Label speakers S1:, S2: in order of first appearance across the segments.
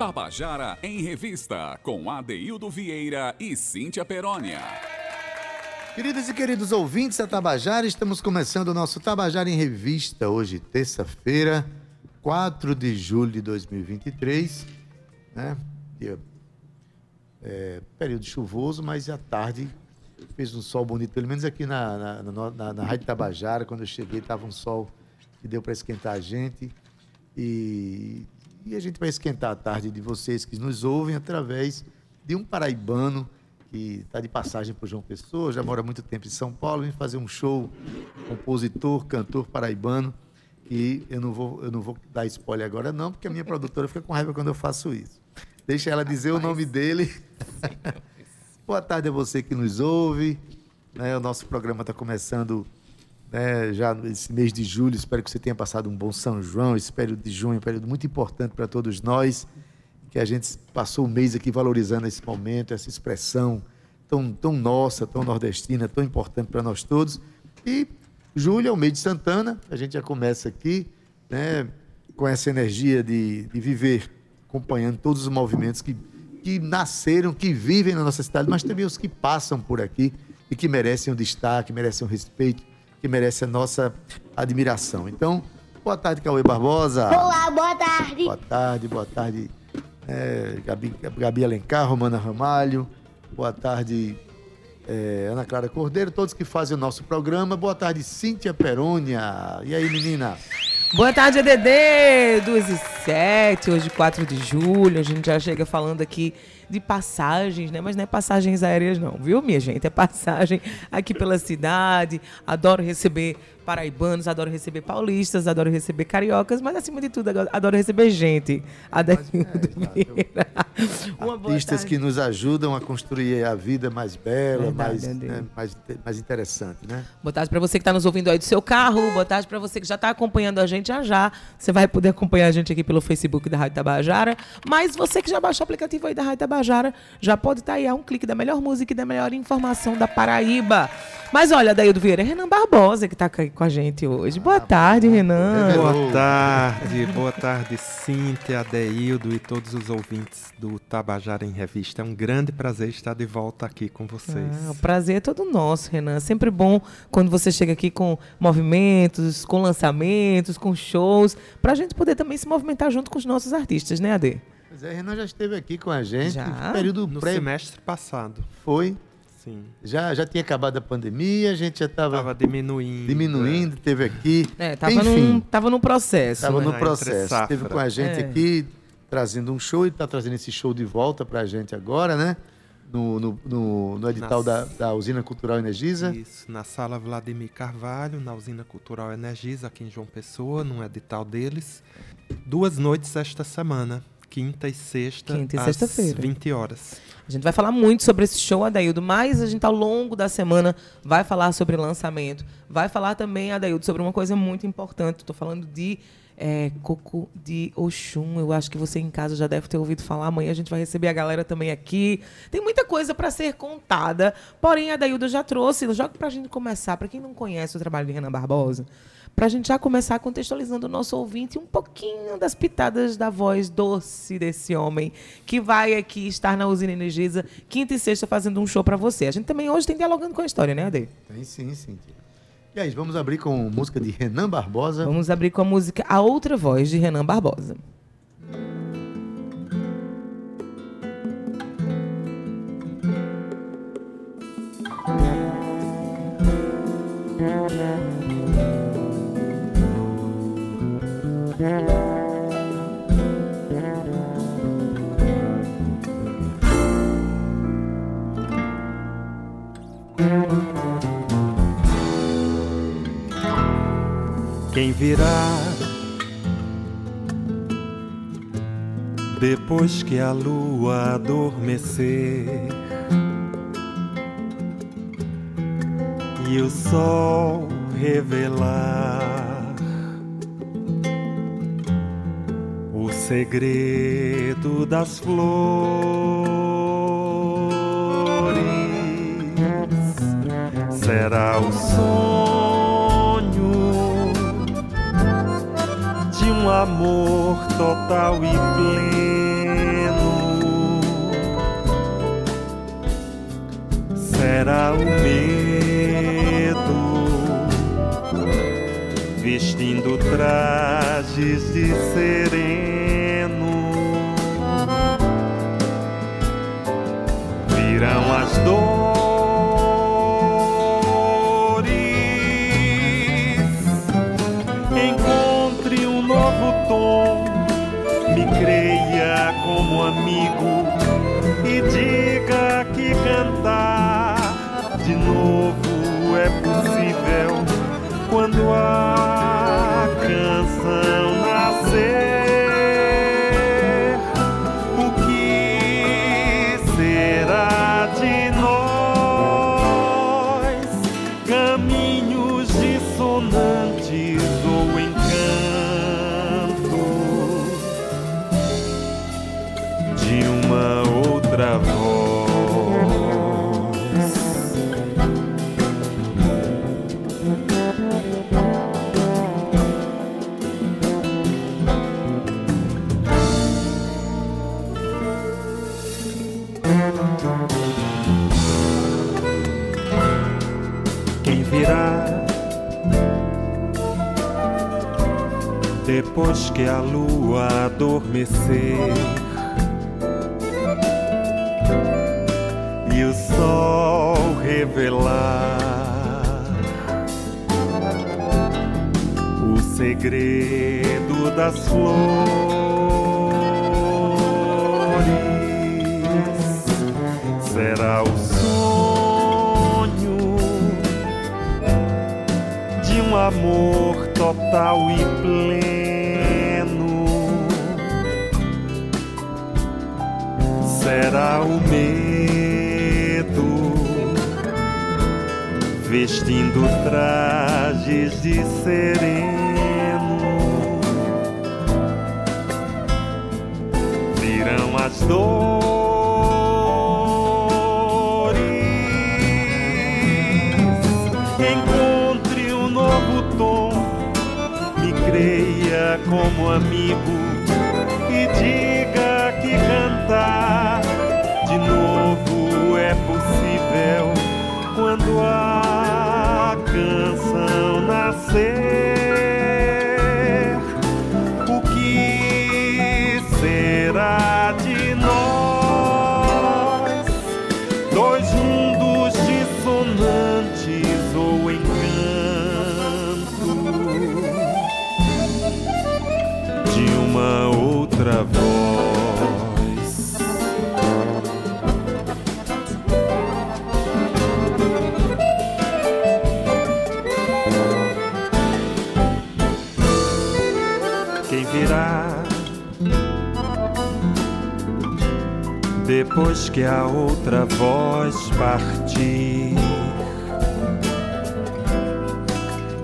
S1: Tabajara em Revista, com Adeildo Vieira e Cíntia Perónia.
S2: Queridos e queridos ouvintes da Tabajara, estamos começando o nosso Tabajara em Revista, hoje, terça-feira, 4 de julho de 2023. Né? É, período chuvoso, mas à tarde fez um sol bonito, pelo menos aqui na, na, na, na Rádio Tabajara, quando eu cheguei, estava um sol que deu para esquentar a gente. E, e, a gente vai esquentar a tarde de vocês que nos ouvem através de um paraibano que está de passagem por João Pessoa, já mora muito tempo em São Paulo, vem fazer um show, compositor, cantor paraibano. E eu não vou, eu não vou dar spoiler agora, não, porque a minha produtora fica com raiva quando eu faço isso. Deixa ela dizer Rapaz. o nome dele. Boa tarde a você que nos ouve. Né, o nosso programa está começando né, já nesse mês de julho. Espero que você tenha passado um bom São João. Esse período de junho é um período muito importante para todos nós. Que a gente passou o mês aqui valorizando esse momento, essa expressão tão, tão nossa, tão nordestina, tão importante para nós todos. E julho é o mês de Santana. A gente já começa aqui né, com essa energia de, de viver, acompanhando todos os movimentos que, que nasceram, que vivem na nossa cidade, mas também os que passam por aqui e que merecem um destaque, merecem um respeito que merece a nossa admiração. Então, boa tarde, Cauê Barbosa.
S3: Olá, boa tarde.
S2: Boa tarde, boa tarde, é, Gabi, Gabi Alencar, Romana Ramalho. Boa tarde, é, Ana Clara Cordeiro, todos que fazem o nosso programa. Boa tarde, Cíntia Perônia. E aí, menina?
S4: Boa tarde, ADD, 2 e 7, hoje 4 de julho. A gente já chega falando aqui de passagens, né? Mas não é passagens aéreas, não, viu, minha gente? É passagem aqui pela cidade. Adoro receber paraibanos, adoro receber paulistas, adoro receber cariocas, mas acima de tudo, adoro receber gente. Adelildo é, Vieira.
S2: Artistas que nos ajudam a construir a vida mais bela, Verdade, mais, né, mais, mais interessante, né?
S4: Boa tarde para você que está nos ouvindo aí do seu carro, boa tarde para você que já está acompanhando a gente já já. Você vai poder acompanhar a gente aqui pelo Facebook da Rádio Tabajara, mas você que já baixou o aplicativo aí da Rádio Tabajara, já pode estar tá aí a um clique da melhor música e da melhor informação da Paraíba. Mas olha, Daildo Vieira, é Renan Barbosa que está aqui com a gente hoje. Boa tarde, Renan.
S5: Boa tarde, boa tarde, Cíntia, Adeildo e todos os ouvintes do Tabajara em Revista. É um grande prazer estar de volta aqui com vocês.
S4: Ah, o prazer é todo nosso, Renan. É sempre bom quando você chega aqui com movimentos, com lançamentos, com shows, para a gente poder também se movimentar junto com os nossos artistas, né, Ade?
S2: Pois é, Renan já esteve aqui com a gente
S4: já?
S2: no período
S5: no pré... semestre passado.
S2: Foi.
S5: Sim.
S2: Já, já tinha acabado a pandemia, a gente já estava
S5: diminuindo.
S2: Diminuindo, é. teve aqui.
S4: É, tava, Enfim, num, tava no processo.
S2: Estava
S4: né?
S2: no processo. Teve com a gente é. aqui, trazendo um show e está trazendo esse show de volta para a gente agora, né? No, no, no, no edital da, da Usina Cultural Energisa.
S5: Isso, na sala Vladimir Carvalho, na Usina Cultural Energisa, aqui em João Pessoa, num edital deles. Duas noites esta semana, quinta e sexta,
S4: quinta e sexta-feira.
S5: 20 horas.
S4: A gente vai falar muito sobre esse show, Adaildo, mas a gente, ao longo da semana, vai falar sobre lançamento. Vai falar também, Adaildo, sobre uma coisa muito importante. Estou falando de é, Coco de Oxum. Eu acho que você em casa já deve ter ouvido falar. Amanhã a gente vai receber a galera também aqui. Tem muita coisa para ser contada. Porém, a Adaildo já trouxe, joga para a gente começar. Para quem não conhece o trabalho de Renan Barbosa, para a gente já começar contextualizando o nosso ouvinte um pouquinho das pitadas da voz doce desse homem que vai aqui estar na Usina Energisa quinta e sexta fazendo um show para você. A gente também hoje tem dialogando com a história, né, Ade?
S2: Tem sim, sim. E aí, vamos abrir com música de Renan Barbosa.
S4: Vamos abrir com a música A Outra Voz de Renan Barbosa.
S5: Quem virá depois que a lua adormecer? E o sol revelar segredo das flores será o sonho de um amor total e pleno. Será o medo vestindo trajes de sereno que a lua adormecer e o sol revelar o segredo das flores será o sonho de um amor total e pleno. Será o medo vestindo trajes de sereno. Virão as dores. Encontre um novo tom, me creia como amigo e diga que cantar quando a canção nascer. Depois que a outra voz partir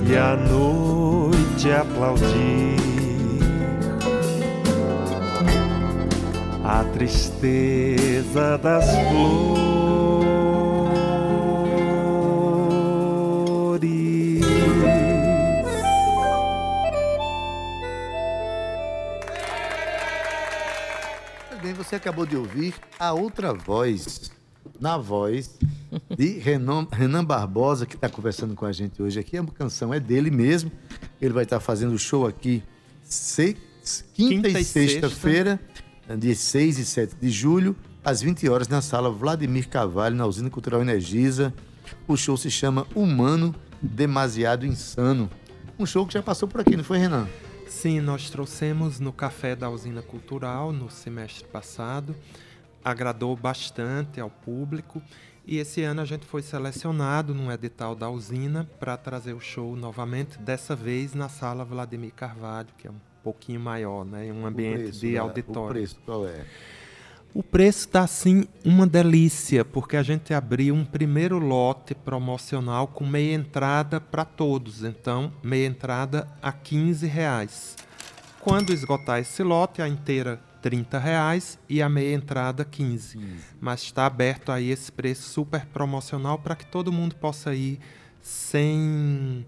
S5: e a noite aplaudir a tristeza das flores.
S2: Você acabou de ouvir a outra voz, na voz de Renan, Renan Barbosa, que está conversando com a gente hoje aqui. A canção é dele mesmo. Ele vai estar fazendo show aqui se- quinta,
S5: Quinta
S2: e
S5: e sexta.
S2: sexta-feira, dia 6 e 7 de julho, às 20 horas, na sala Vladimir Carvalho, na Usina Cultural Energisa. O show se chama Humano Demasiado Insano. Um show que já passou por aqui, não foi, Renan?
S5: Sim, nós trouxemos no Café da Usina Cultural no semestre passado. Agradou bastante ao público. E esse ano a gente foi selecionado num edital da usina para trazer o show novamente, dessa vez na sala Vladimir Carvalho, que é um pouquinho maior, né? um ambiente
S2: preço
S5: de auditório.
S2: O preço, qual é?
S5: O preço está assim uma delícia, porque a gente abriu um primeiro lote promocional com meia entrada para todos. Então, meia entrada a 15 reais. Quando esgotar esse lote, a inteira 30 reais e a meia entrada 15. Mas está aberto aí esse preço super promocional para que todo mundo possa ir sem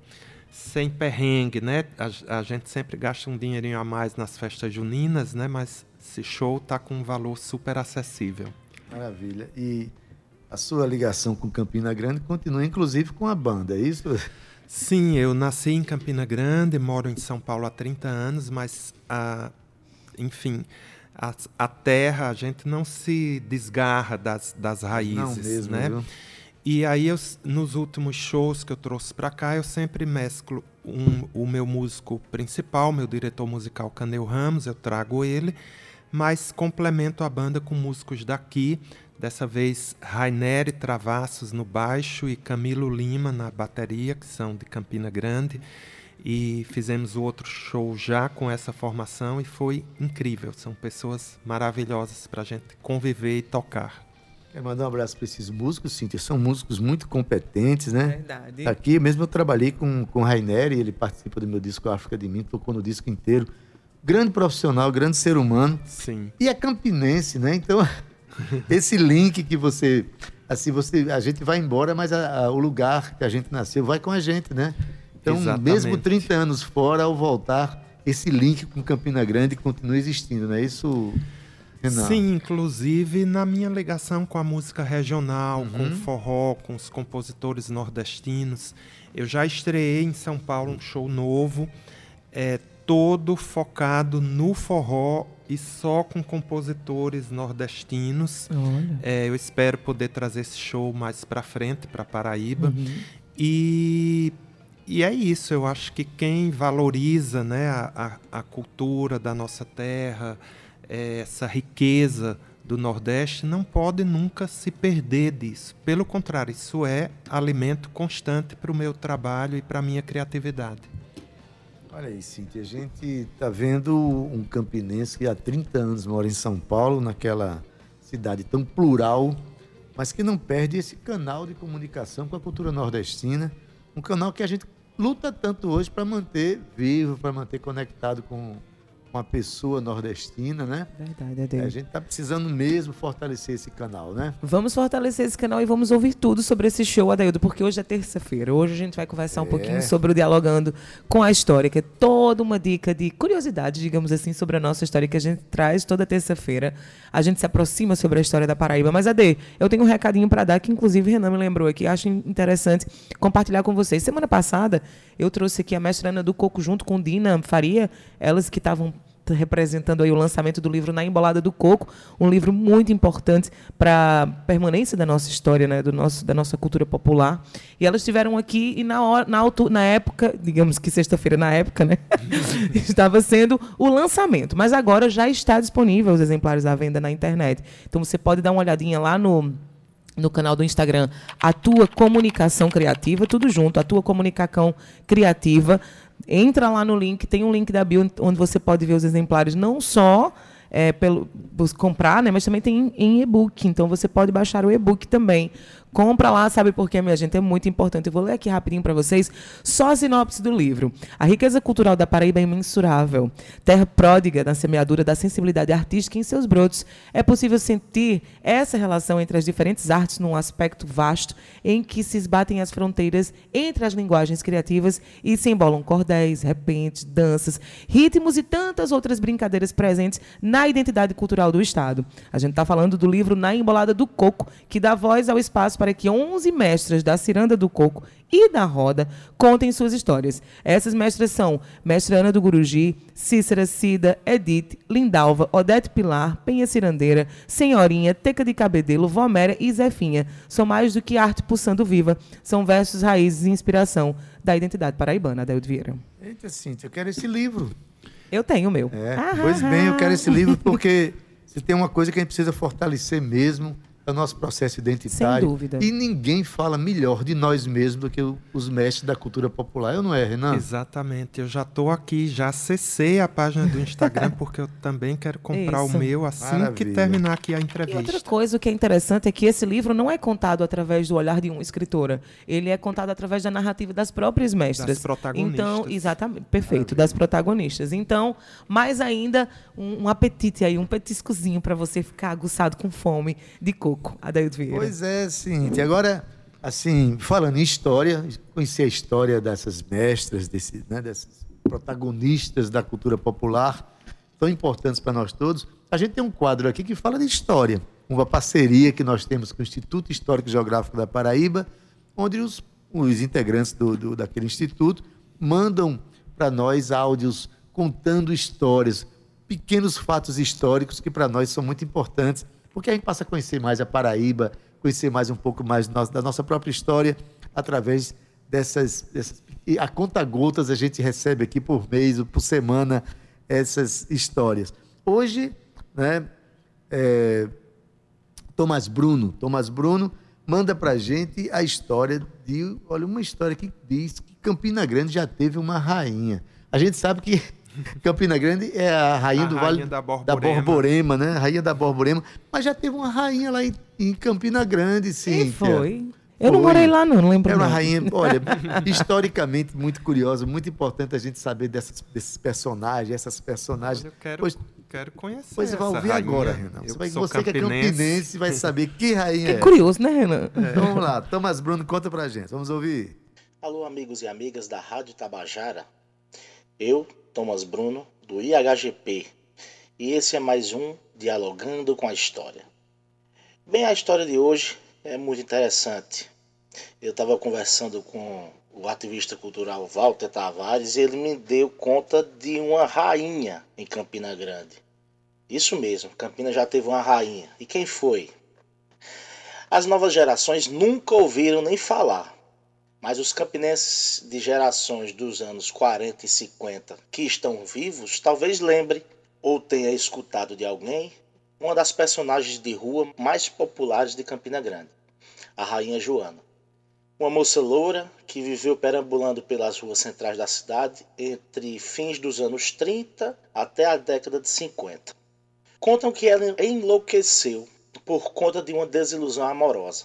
S5: sem perrengue, né? A, a gente sempre gasta um dinheirinho a mais nas festas juninas, né? Mas esse show tá com um valor super acessível.
S2: Maravilha. E a sua ligação com Campina Grande continua, inclusive, com a banda, é isso?
S5: Sim, eu nasci em Campina Grande, moro em São Paulo há 30 anos, mas, a, enfim, a, a terra, a gente não se desgarra das, das raízes,
S2: mesmo,
S5: né?
S2: Viu?
S5: E aí, eu, nos últimos shows que eu trouxe para cá, eu sempre mesclo um, o meu músico principal, meu diretor musical Canel Ramos, eu trago ele, mas complemento a banda com músicos daqui, dessa vez Raineri Travassos no baixo e Camilo Lima na bateria, que são de Campina Grande. E fizemos o outro show já com essa formação e foi incrível. São pessoas maravilhosas para a gente conviver e tocar.
S2: Quero mandar um abraço para esses músicos, Cíntia. São músicos muito competentes, né?
S4: Verdade.
S2: Aqui mesmo eu trabalhei com, com o Rainer, ele participa do meu disco África de Mim, tocou no disco inteiro. Grande profissional, grande ser humano.
S5: Sim.
S2: E é campinense, né? Então, esse link que você. Assim, você, a gente vai embora, mas a- a- o lugar que a gente nasceu vai com a gente, né? Então,
S5: Exatamente.
S2: mesmo 30 anos fora, ao voltar, esse link com Campina Grande continua existindo, não é isso, Renan?
S5: Sim, inclusive na minha ligação com a música regional, com
S2: Uhum.
S5: o forró, com os compositores nordestinos. Eu já estreiei em São Paulo um show novo, é, todo focado no forró e só com compositores nordestinos.
S4: Olha.
S5: É, eu espero poder trazer esse show mais para frente, para Paraíba.
S4: Uhum.
S5: E, e é isso, eu acho que quem valoriza né, a, a, a cultura da nossa terra, eh, essa riqueza do Nordeste, não pode nunca se perder disso. Pelo contrário, isso é alimento constante para o meu trabalho e para a minha criatividade.
S2: Olha aí, Cintia, a gente está vendo um campinense que há 30 anos mora em São Paulo, naquela cidade tão plural, mas que não perde esse canal de comunicação com a cultura nordestina, um canal que a gente luta tanto hoje para manter vivo, para manter conectado com, com a pessoa nordestina, né?
S4: Verdade,
S2: É, a gente está precisando mesmo fortalecer esse canal, né?
S4: Vamos fortalecer esse canal e vamos ouvir tudo sobre esse show, Adaildo, porque hoje é terça-feira. Hoje a gente vai conversar um
S2: É.
S4: pouquinho sobre o Dialogando com a História, que é toda uma dica de curiosidade, digamos assim, sobre a nossa história que a gente traz toda terça-feira. A gente se aproxima sobre a história da Paraíba. Mas, Ade, eu tenho um recadinho para dar que, inclusive, Renan me lembrou aqui. Acho interessante compartilhar com vocês. Semana passada, eu trouxe aqui a mestra Ana do Coco junto com Dina Faria, elas que estavam representando aí o lançamento do livro Na Embolada do Coco, um livro muito importante para a permanência da nossa história, né, do nosso, da nossa cultura popular. E elas estiveram aqui e na, hora, na, altu- na época, digamos que sexta-feira na época, né, estava sendo o lançamento. Mas agora já está disponível os exemplares à venda na internet. Então você pode dar uma olhadinha lá no no canal do Instagram a tua comunicação criativa, tudo junto, a tua comunicação criativa. Entra lá no link, tem um link da bio onde você pode ver os exemplares, não só é, pelo comprar, né, mas também tem em, em e-book. Então você pode baixar o e-book também. Compra lá, sabe por quê, minha gente? É muito importante. Eu vou ler aqui rapidinho para vocês só a sinopse do livro. A riqueza cultural da Paraíba é imensurável. Terra pródiga na semeadura da sensibilidade artística em seus brotos. É possível sentir essa relação entre as diferentes artes num aspecto vasto em que se esbatem as fronteiras entre as linguagens criativas e se embolam cordéis, repentes, danças, ritmos e tantas outras brincadeiras presentes na identidade cultural do Estado. A gente está falando do livro Na Embolada do Coco, que dá voz ao espaço para que 11 mestras da Ciranda do Coco e da Roda contem suas histórias. Essas mestras são Mestra Ana do Guruji, Cícera Cida, Edith, Lindalva, Odete Pilar, Penha Cirandeira, Senhorinha, Teca de Cabedelo, Voméria e Zefinha. São mais do que arte pulsando viva, são versos, raízes e inspiração da identidade paraibana, Adeldo Vieira.
S2: Eita, Cintia, eu quero esse livro.
S4: Eu tenho o meu.
S2: É,
S4: Ah,
S2: pois bem, eu quero esse livro porque se tem uma coisa que a gente precisa fortalecer mesmo é o nosso processo identitário.
S4: Sem dúvida.
S2: E ninguém fala melhor de nós mesmos do que os mestres da cultura popular. Eu não é, Renan?
S5: Exatamente, eu já estou aqui, já acessei a página do Instagram porque eu também quero comprar
S4: Isso.
S5: o meu assim que
S2: Maravilha.
S5: terminar aqui a
S4: E
S5: entrevista.
S4: outra coisa o que é interessante é que esse livro não é contado através do olhar de uma escritora. Ele é contado através da narrativa das próprias mestras.
S5: Das protagonistas.
S4: Então, exatamente, perfeito, das protagonistas. Então, mais ainda, um, um apetite aí, um petiscozinho para você ficar aguçado com fome de coco. Adaildo Vieira.
S2: Pois é, Cintia. Agora, assim, falando em história, conhecer a história dessas mestras, desse, né, dessas protagonistas da cultura popular, tão importantes para nós todos. a gente tem um quadro aqui que fala de história. Uma parceria que nós temos com o Instituto Histórico e Geográfico da Paraíba, onde os, os integrantes do, do, daquele instituto mandam para nós áudios contando histórias, pequenos fatos históricos que para nós são muito importantes, porque a gente passa a conhecer mais a Paraíba, conhecer mais um pouco mais da nossa própria história através dessas, dessas e a conta gotas a gente recebe aqui por mês ou por semana essas histórias. Hoje, né, é, Bruno, Thomas Bruno manda para gente a história de, olha, uma história que diz que Campina Grande já teve uma rainha. A gente sabe que Campina Grande é a rainha a do rainha Vale da Borborema. da Borborema, né? Rainha da Borborema, mas já teve uma rainha lá em, em Campina Grande, sim.
S4: Foi. Eu não morei lá, não, não lembro.
S2: Era uma rainha, olha, historicamente muito curiosa, muito importante a gente saber dessas, desses personagens, essas personagens.
S5: Eu quero, pois, quero conhecer.
S2: Pois você vai ouvir rainha. agora, Renan. Você, vai, você que é campinense vai saber que rainha que é.
S4: É curioso, né, Renan?
S2: É. Então vamos lá, Thomas Bruno, conta pra gente. Vamos ouvir.
S3: Alô, amigos e amigas da Rádio Tabajara. Eu, Thomas Bruno, do IHGP. E esse é mais um Dialogando com a História. Bem, a história de hoje é muito interessante. Eu estava conversando com o ativista cultural Walter Tavares e ele me deu conta de uma rainha em Campina Grande. Isso mesmo, Campina já teve uma rainha. E quem foi? As novas gerações nunca ouviram nem falar, mas os campinenses de gerações dos anos 40 e 50 que estão vivos talvez lembre ou tenha escutado de alguém uma das personagens de rua mais populares de Campina Grande a Rainha Joana. Uma moça loura que viveu perambulando pelas ruas centrais da cidade entre fins dos anos 30 até a década de 50. Contam que ela enlouqueceu por conta de uma desilusão amorosa,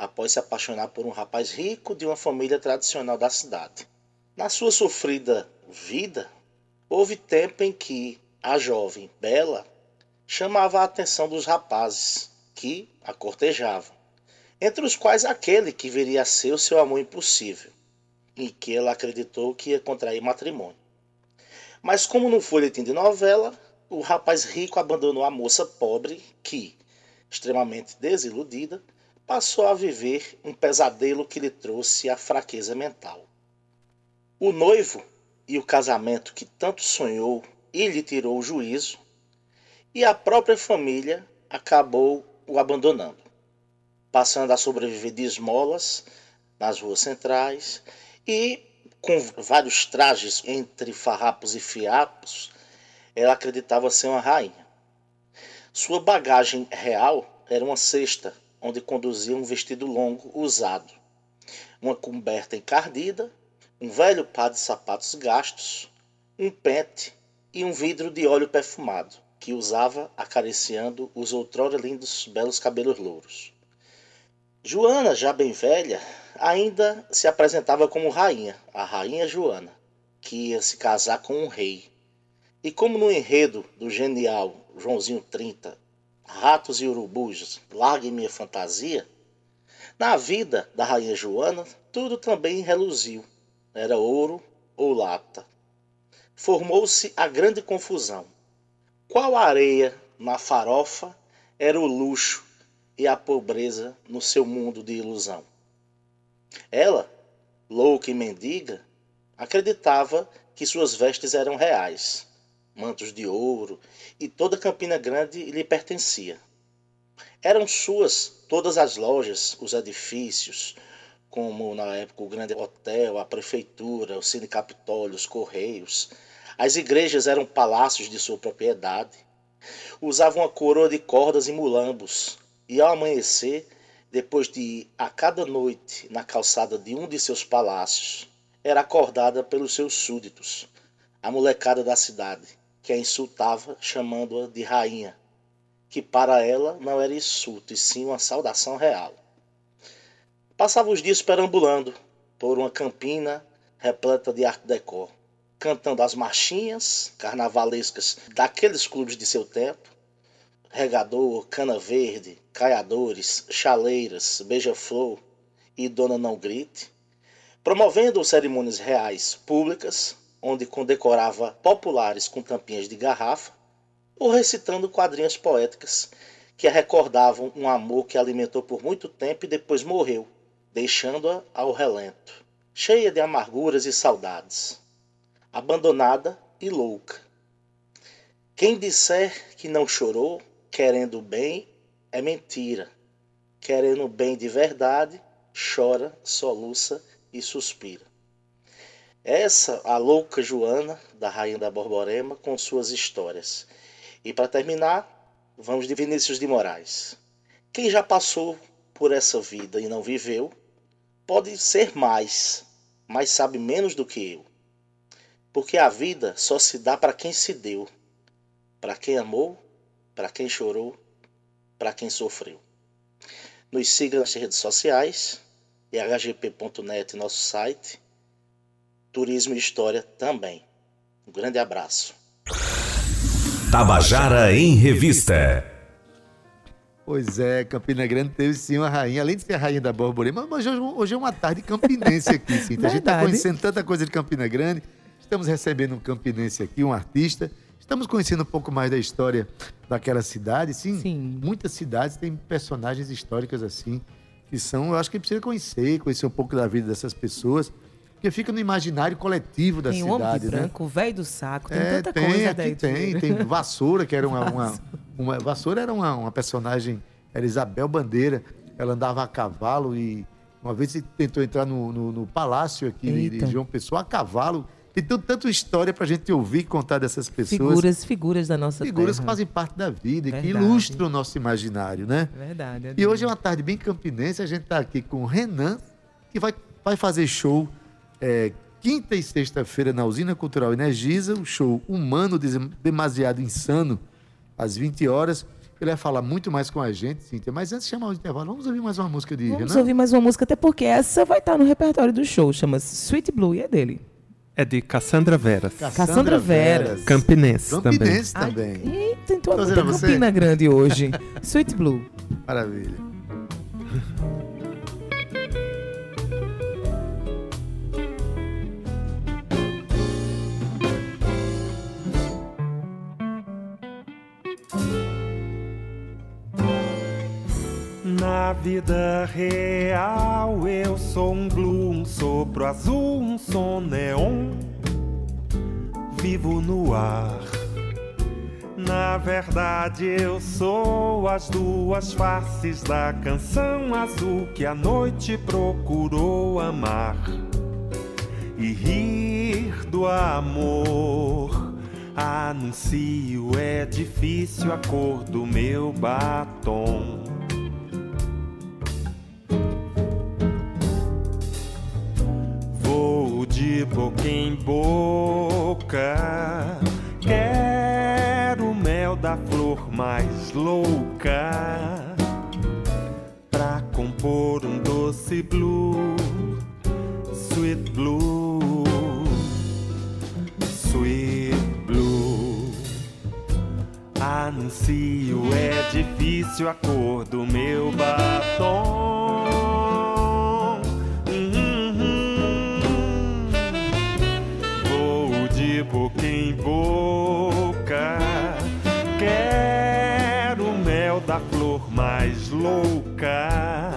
S3: após se apaixonar por um rapaz rico de uma família tradicional da cidade. Na sua sofrida vida, houve tempo em que a jovem Bela chamava a atenção dos rapazes que a cortejavam entre os quais aquele que viria a ser o seu amor impossível, e que ela acreditou que ia contrair matrimônio. Mas como no folhetim de novela, o rapaz rico abandonou a moça pobre que, extremamente desiludida, passou a viver um pesadelo que lhe trouxe a fraqueza mental. O noivo e o casamento que tanto sonhou e lhe tirou o juízo, e a própria família acabou o abandonando passando a sobreviver de esmolas nas ruas centrais e com vários trajes entre farrapos e fiapos, ela acreditava ser uma rainha. Sua bagagem real era uma cesta onde conduzia um vestido longo usado, uma coberta encardida, um velho par de sapatos gastos, um pente e um vidro de óleo perfumado que usava acariciando os outrora lindos belos cabelos louros. Joana, já bem velha, ainda se apresentava como rainha, a rainha Joana, que ia se casar com um rei. E como no enredo do genial Joãozinho 30, Ratos e Urubus, Largue Minha Fantasia, na vida da rainha Joana, tudo também reluziu. Era ouro ou lata. Formou-se a grande confusão. Qual areia na farofa era o luxo e a pobreza no seu mundo de ilusão. Ela, louca e mendiga, acreditava que suas vestes eram reais, mantos de ouro, e toda Campina Grande lhe pertencia. Eram suas todas as lojas, os edifícios, como na época o grande hotel, a prefeitura, o Cine Capitólio, os correios. As igrejas eram palácios de sua propriedade. Usavam a coroa de cordas e mulambos, e ao amanhecer, depois de ir a cada noite na calçada de um de seus palácios, era acordada pelos seus súditos, a molecada da cidade, que a insultava chamando-a de rainha, que para ela não era insulto, e sim uma saudação real. Passava os dias perambulando por uma campina repleta de arte decor, cantando as marchinhas carnavalescas daqueles clubes de seu tempo, regador, cana verde, caiadores, chaleiras, beija-flor e Dona Não Grite, promovendo cerimônias reais públicas, onde condecorava populares com tampinhas de garrafa, ou recitando quadrinhas poéticas que a recordavam um amor que alimentou por muito tempo e depois morreu, deixando-a ao relento, cheia de amarguras e saudades, abandonada e louca. Quem disser que não chorou, querendo bem, é mentira. Querendo bem de verdade, chora, soluça e suspira. Essa, a louca Joana, da Rainha da Borborema, com suas histórias. E para terminar, vamos de Vinícius de Moraes. Quem já passou por essa vida e não viveu, pode ser mais, mas sabe menos do que eu. Porque a vida só se dá para quem se deu, para quem amou, para quem chorou, para quem sofreu. Nos siga nas redes sociais, hgp.net, nosso site, Turismo e História também. Um grande abraço.
S1: Tabajara em Revista.
S2: Pois é, Campina Grande teve sim uma rainha, além de ser a rainha da borborema, mas hoje, hoje é uma tarde campinense aqui, sim. A gente está conhecendo tanta coisa de Campina Grande, estamos recebendo um campinense aqui, um artista, estamos conhecendo um pouco mais da história daquela cidade, sim. sim. Muitas cidades têm personagens históricas assim, que são, eu acho que precisa conhecer, conhecer um pouco da vida dessas pessoas. Porque fica no imaginário coletivo da
S4: tem
S2: cidade,
S4: homem
S2: né?
S4: branco, velho do saco, tem é, tanta tem, coisa
S2: daí. Tem, tem Vassoura, que era uma, uma, uma Vassoura era uma, uma, personagem, era Isabel Bandeira, ela andava a cavalo e uma vez tentou entrar no, no, no palácio aqui de, de João Pessoa a cavalo. Tem tanto, tanto história pra gente ouvir e contar dessas pessoas.
S4: Figuras, figuras da nossa
S2: Figuras
S4: terra.
S2: que fazem parte da vida e que ilustram o nosso imaginário, né?
S4: Verdade. É
S2: e hoje é uma tarde bem campinense, a gente tá aqui com o Renan, que vai, vai fazer show é, quinta e sexta-feira na Usina Cultural Energisa, o show Humano Demasiado Insano, às 20 horas. Ele vai falar muito mais com a gente, Cíntia. Mas antes de chamar o intervalo, vamos ouvir mais uma música de
S4: Vamos
S2: Renan?
S4: ouvir mais uma música, até porque essa vai estar no repertório do show. Chama-se Sweet Blue e é dele.
S5: É de Cassandra Veras.
S4: Cassandra, Cassandra Veras. Veras.
S5: Campinense,
S2: Campinense também.
S4: também. Ai, eita, então é muita Campina Grande hoje. Sweet Blue.
S2: Maravilha.
S5: Na vida real eu sou um blue, um sopro azul, um som neon. Vivo no ar. Na verdade eu sou as duas faces da canção azul que a noite procurou amar e rir do amor. Anuncio é difícil a cor do meu batom. De boca em boca. Quero o mel da flor mais louca pra compor um doce blue, sweet blue, sweet blue. Anuncio é difícil a cor do meu batom. Flor mais louca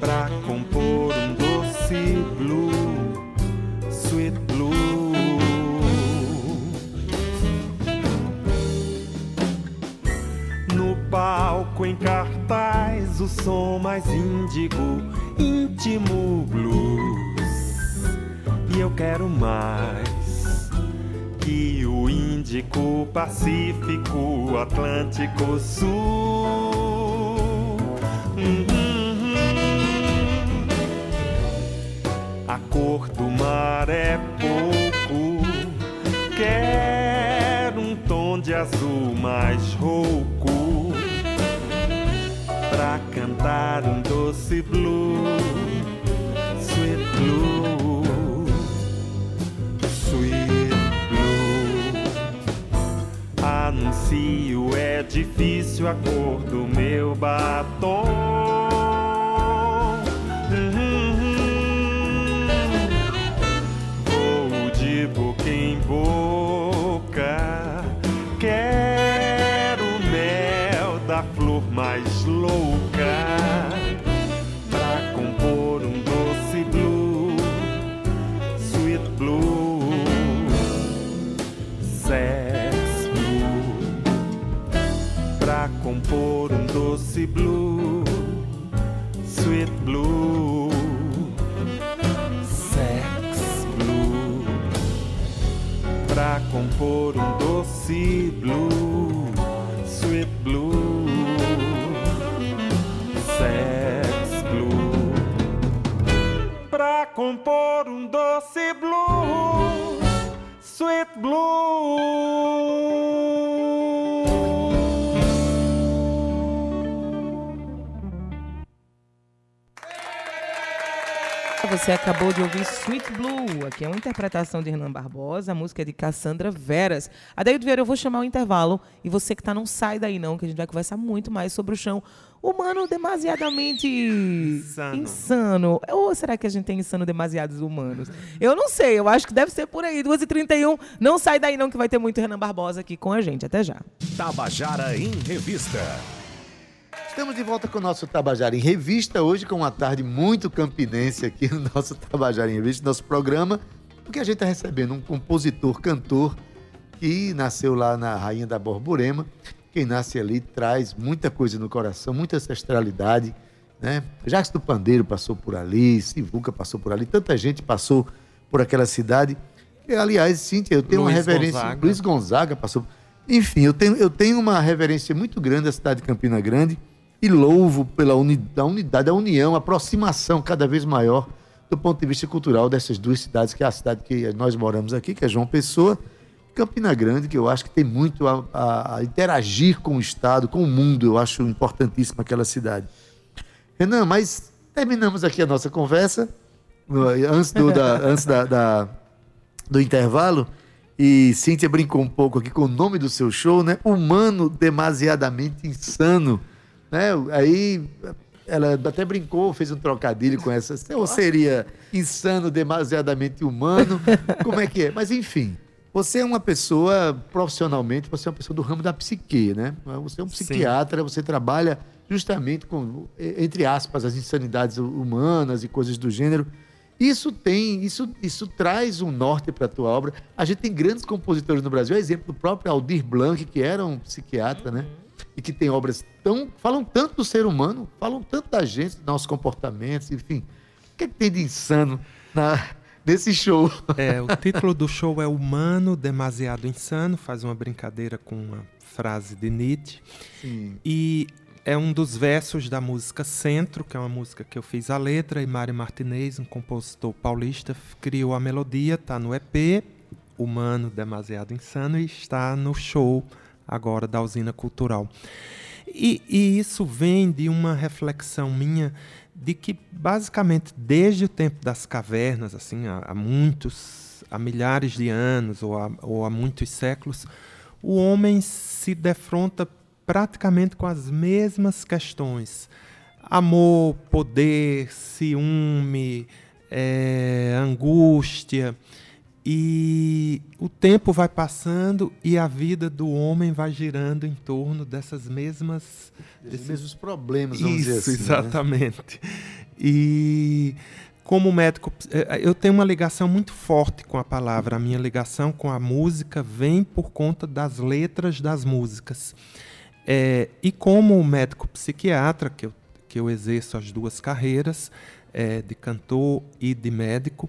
S5: pra compor um doce blue, sweet blue. No palco em cartaz, o som mais índigo, íntimo blues. E eu quero mais que o Pacífico, Atlântico Sul. Uhum. A cor do mar é pouco. Quero um tom de azul mais rouco pra cantar um doce blue, sweet blue. Anuncio é difícil a cor do meu batom.
S4: Você acabou de ouvir Sweet Blue, aqui é uma interpretação de Renan Barbosa, a música é de Cassandra Veras. Adaildo Vieira, eu vou chamar o intervalo e você que está não sai daí não, que a gente vai conversar muito mais sobre o chão humano demasiadamente
S5: Insano.
S4: insano. Ou será que a gente tem insano demasiados humanos? Eu não sei, eu acho que deve ser por aí, 2h31. Não sai daí não, que vai ter muito Renan Barbosa aqui com a gente. Até já.
S1: Tabajara em Revista.
S2: Estamos de volta com o nosso Tabajara em Revista, hoje com uma tarde muito campinense aqui no nosso Tabajara em Revista, nosso programa, porque a gente está recebendo um compositor, cantor, que nasceu lá na Rainha da Borborema. Quem nasce ali traz muita coisa no coração, muita ancestralidade, né? Jacques do Pandeiro passou por ali, Sivuca passou por ali, tanta gente passou por aquela cidade. E, aliás, Cíntia, eu tenho uma
S5: Luiz
S2: reverência.
S5: Gonzaga.
S2: Luiz Gonzaga passou. Enfim, eu tenho, eu tenho uma reverência muito grande à cidade de Campina Grande e louvo pela uni, da unidade, da união, a aproximação cada vez maior do ponto de vista cultural dessas duas cidades, que é a cidade que nós moramos aqui, que é João Pessoa, e Campina Grande, que eu acho que tem muito a, a- a interagir com o Estado, com o mundo. Eu acho importantíssima aquela cidade. Renan, mas terminamos aqui a nossa conversa no- antes do, da, antes da, da- do intervalo. E Cíntia brincou um pouco aqui com o nome do seu show, né? Humano demasiadamente insano. Né? Aí ela até brincou, fez um trocadilho com essa. Ou seria insano demasiadamente humano? Como é que é? Mas enfim, você é uma pessoa, profissionalmente, você é uma pessoa do ramo da psique, né? Você é um
S5: Sim.
S2: psiquiatra, você trabalha justamente com, entre aspas, as insanidades humanas e coisas do gênero. Isso tem, isso, isso traz um norte para a tua obra. A gente tem grandes compositores no Brasil, exemplo do próprio Aldir Blanc, que era um psiquiatra, né? E que tem obras tão. falam tanto do ser humano, falam tanto da gente, dos nossos comportamentos, enfim. O que, é que tem de insano na, nesse show?
S5: É, o título do show é Humano Demasiado Insano, faz uma brincadeira com uma frase de Nietzsche.
S2: Sim.
S5: E é um dos versos da música Centro, que é uma música que eu fiz a letra, e Mário Martinez, um compositor paulista, criou a melodia, está no EP, Humano Demasiado Insano, e está no show agora da Usina Cultural. E, e isso vem de uma reflexão minha de que, basicamente, desde o tempo das cavernas, assim, há, há muitos, há milhares de anos ou há, ou há muitos séculos, o homem se defronta praticamente com as mesmas questões: amor, poder, ciúme, eh, angústia. E o tempo vai passando e a vida do homem vai girando em torno dessas mesmas
S2: Esses mesmos problemas, vamos
S5: isso,
S2: dizer assim. né?
S5: exatamente. E como médico, eh, eu tenho uma ligação muito forte com a palavra. A minha ligação com a música vem por conta das letras das músicas. Eh, e como médico psiquiatra, que eu, que eu exerço as duas carreiras, eh, de cantor e de médico,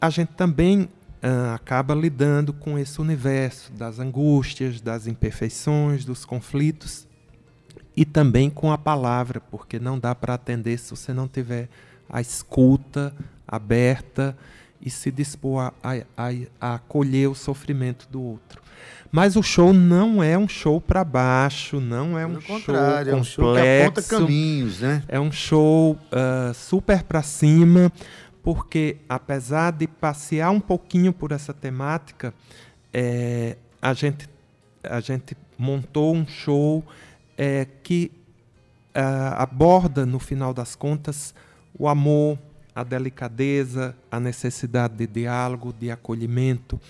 S5: a gente também ah, acaba lidando com esse universo das angústias, das imperfeições, dos conflitos e também com a palavra, porque não dá para atender se você não tiver a escuta aberta e se dispor a- a- a acolher o sofrimento do outro. Mas o show não é um show para baixo, não é um show
S2: contrário, é um show que
S5: complexo.
S2: aponta caminhos, né?
S5: É um show ah, super para cima, porque apesar de passear um pouquinho por essa temática, eh, a, gente, a gente montou um show eh, que ah, aborda, no final das contas, o amor, a delicadeza, a necessidade de diálogo, de acolhimento,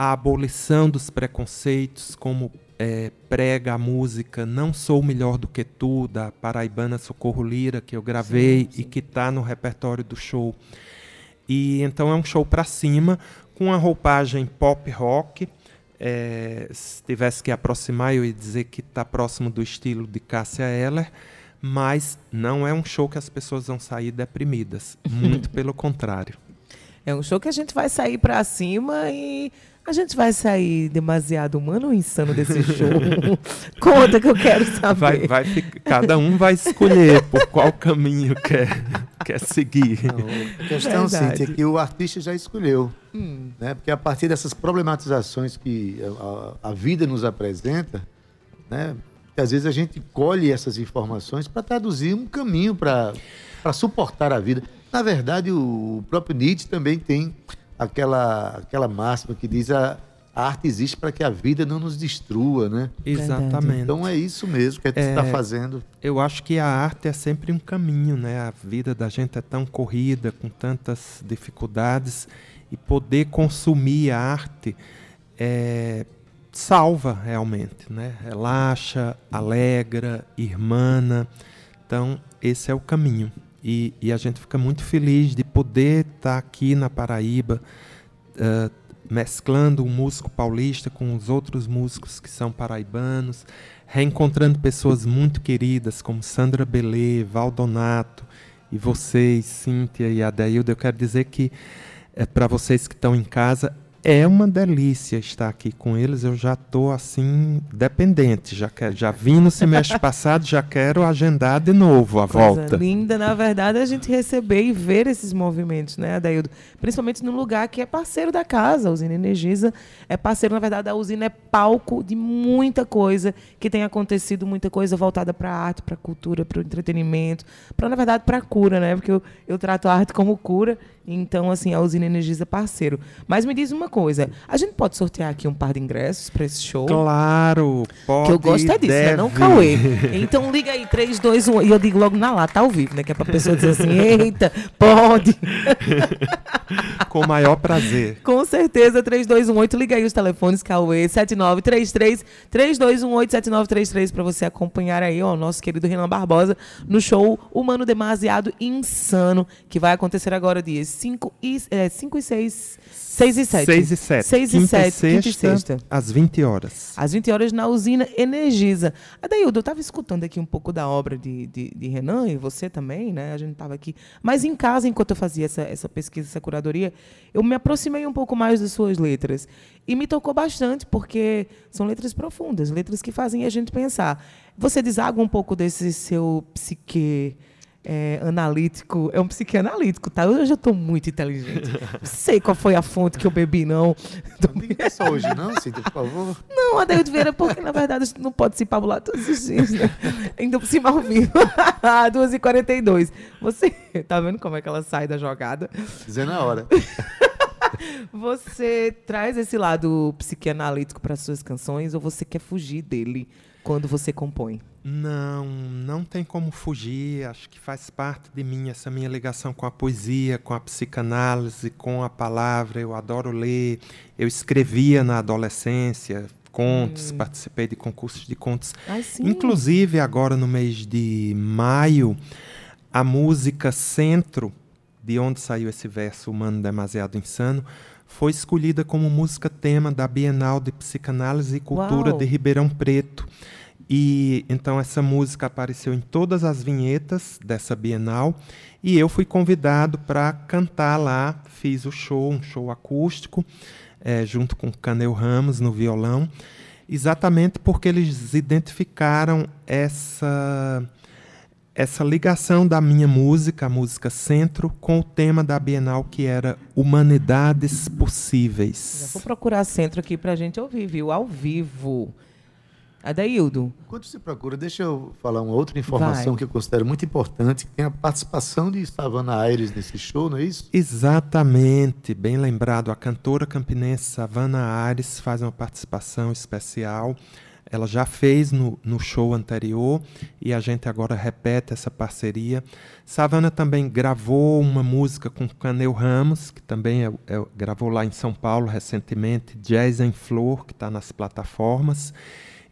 S5: a abolição dos preconceitos, como é, prega a música Não Sou Melhor do Que Tu, da paraibana Socorro Lira, que eu gravei sim, sim. e que está no repertório do show. E então é um show para cima, com a roupagem pop rock. É, se tivesse que aproximar, eu ia dizer que está próximo do estilo de Cássia Eller, mas não é um show que as pessoas vão sair deprimidas. Muito pelo contrário.
S4: É um show que a gente vai sair para cima e a gente vai sair demasiado humano ou insano desse show? Conta que eu quero saber.
S5: Vai, vai ficar, cada um vai escolher por qual caminho quer, quer seguir.
S2: Não, a questão, Verdade. Cíntia, é que o artista já escolheu. Hum. Né? Porque a partir dessas problematizações que a, a vida nos apresenta, né? às vezes a gente colhe essas informações para traduzir um caminho para suportar a vida. Na verdade, o próprio Nietzsche também tem aquela, aquela máxima que diz a, a arte existe para que a vida não nos destrua, né?
S5: Exatamente.
S2: Então é isso mesmo que a gente está é, fazendo.
S5: Eu acho que a arte é sempre um caminho, né? A vida da gente é tão corrida, com tantas dificuldades, e poder consumir a arte é, salva realmente, né? Relaxa, alegra, irmana. Então, esse é o caminho. E, e, a gente fica muito feliz de poder estar tá aqui na Paraíba, uh, mesclando o músico paulista com os outros músicos que são paraibanos, reencontrando pessoas muito queridas como Sandra Belê, Valdonato e vocês, Cíntia e Adaildo. Eu quero dizer que, é, para vocês que estão em casa, é uma delícia estar aqui com eles. Eu já estou assim dependente. Já quero, já vim no semestre passado, já quero agendar de novo a Coisa volta.
S4: Linda, na verdade, a gente receber e ver esses movimentos, né, Adaildo? Principalmente num lugar que é parceiro da casa. A usina Energisa é parceiro, na verdade, a usina é palco de muita coisa que tem acontecido, muita coisa voltada para a arte, para a cultura, para o entretenimento, para na verdade para a cura, né? Porque eu, eu trato a arte como cura então, assim, a usina Energisa é parceiro. Mas me diz uma coisa: a gente pode sortear aqui um par de ingressos para esse show?
S5: Claro, pode.
S4: Que eu gosto é disso, né? Não Cauê. Então liga aí, 3, 2, 1. E eu digo logo na lata, ao vivo, né? Que é pra pessoa dizer assim: eita, pode.
S5: Com o maior prazer.
S4: Com certeza, 3218. Liga aí os telefones, Cauê, 7933 3218 7933 para você acompanhar aí, ó, nosso querido Renan Barbosa no show Humano Demasiado Insano, que vai acontecer agora dias 5 e, é, 5 e 6. 6 e 7.
S5: 6 e 7.
S4: 6 e 7. Quinta e sexta.
S5: Às 20 horas.
S4: Às 20 horas na usina Energisa. Adaildo, eu estava escutando aqui um pouco da obra de, de, de, Renan e você também, né? A gente estava aqui. Mas em casa, enquanto eu fazia essa, essa pesquisa, essa curadoria, eu me aproximei um pouco mais das suas letras. E me tocou bastante, porque são letras profundas, letras que fazem a gente pensar. Você deságua um pouco desse seu psique é, analítico, é um psicanalítico, tá? Eu já estou muito inteligente. Não sei qual foi a fonte que eu bebi, não.
S2: Não diga só hoje, não, Cíntia, por favor.
S4: Não, Adaildo Vieira, porque na verdade a gente não pode se pabular todos os dias, né? Ainda por cima ao vivo. 2h42. Você tá vendo como é que ela sai da jogada?
S2: Dizendo a hora.
S4: Você traz esse lado psicanalítico para suas canções ou você quer fugir dele quando você compõe?
S5: Não, não tem como fugir. Acho que faz parte de mim essa minha ligação com a poesia, com a psicanálise, com a palavra. Eu adoro ler. Eu escrevia na adolescência contos, hum. participei de concursos de contos.
S4: Ai,
S5: Inclusive, agora no mês de maio, a música Centro, de onde saiu esse verso Humano Demasiado Insano, foi escolhida como música tema da Bienal de Psicanálise e Cultura Uau. de Ribeirão Preto. E então essa música apareceu em todas as vinhetas dessa Bienal e eu fui convidado para cantar lá. Fiz o show, um show acústico, é, junto com Canel Ramos no violão, exatamente porque eles identificaram essa essa ligação da minha música, a música Centro, com o tema da Bienal que era Humanidades Possíveis.
S4: Vou procurar Centro aqui para a gente ouvir, viu? Ao vivo. Adaildo.
S2: Quando você procura, deixa eu falar uma outra informação Vai. que eu considero muito importante, que tem a participação de Savana Aires nesse show, não é isso?
S5: Exatamente, bem lembrado. A cantora campinense Savana Aires faz uma participação especial. Ela já fez no, no show anterior e a gente agora repete essa parceria. Savana também gravou uma música com Canel Ramos, que também é, é, gravou lá em São Paulo recentemente, Jazz em Flor, que está nas plataformas.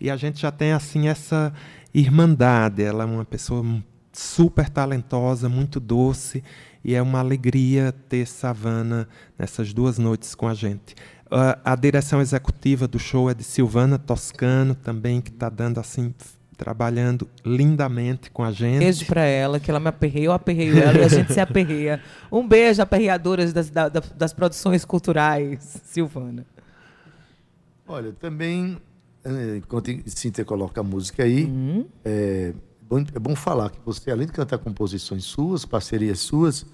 S5: E a gente já tem assim essa irmandade. Ela é uma pessoa super talentosa, muito doce, e é uma alegria ter Savana nessas duas noites com a gente. Uh, a direção executiva do show é de Silvana Toscano, também, que está dando assim trabalhando lindamente com a gente.
S4: Beijo para ela, que ela me aperreia, eu aperreio ela e a gente se aperreia. Um beijo, aperreadoras das, da, das produções culturais, Silvana.
S2: Olha, também, enquanto Cíntia coloca a música aí, uhum. é, bom, é bom falar que você, além de cantar composições suas, parcerias suas,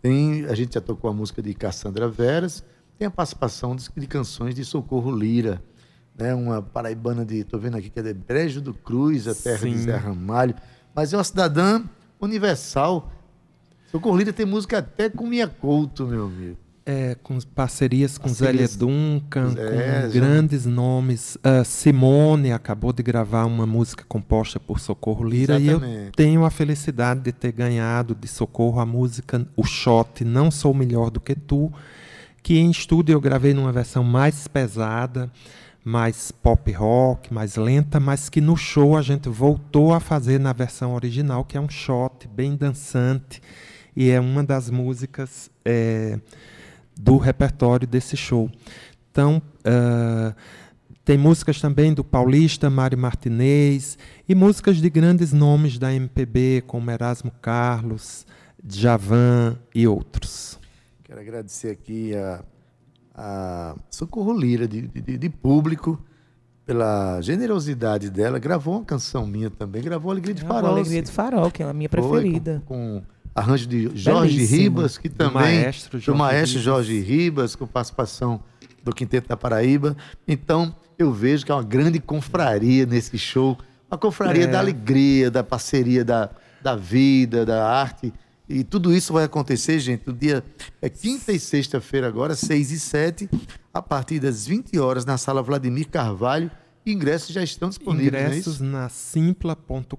S2: tem, a gente já tocou a música de Cassandra Veras, tem a participação de, de canções de Socorro Lira, né, uma paraibana de, estou vendo aqui que é de Brejo do Cruz, a terra Sim. de Zé Ramalho, mas é uma cidadã universal. Socorro Lira tem música até com Minha Couto, meu amigo.
S5: É, com parcerias com Zélia Duncan, é, com grandes nomes. Uh, Simone acabou de gravar uma música composta por Socorro Lira Exatamente. e eu tenho a felicidade de ter ganhado de Socorro a música O Shot Não Sou Melhor do Que Tu, que em estúdio eu gravei numa versão mais pesada, mais pop rock, mais lenta, mas que no show a gente voltou a fazer na versão original, que é um shot bem dançante e é uma das músicas. É, do repertório desse show. Então, uh, tem músicas também do Paulista, Mari Martinez, e músicas de grandes nomes da MPB, como Erasmo Carlos, Javan e outros.
S2: Quero agradecer aqui a, a Socorro Lira, de, de, de público, pela generosidade dela. Gravou uma canção minha também, gravou Alegria de Farol.
S4: Alegria de Farol, que é a minha preferida.
S2: Foi, com, com arranjo de Jorge Belíssimo. Ribas, que também. Do maestro Jorge, do maestro Jorge Ribas, com participação do Quinteto da Paraíba. Então, eu vejo que é uma grande confraria nesse show. Uma confraria é. da alegria, da parceria da, da vida, da arte. E tudo isso vai acontecer, gente, no dia é quinta e sexta-feira agora, 6 e 7, a partir das 20 horas, na sala Vladimir Carvalho, Ingressos já estão disponíveis.
S5: É Ingressos é na simpla.com.br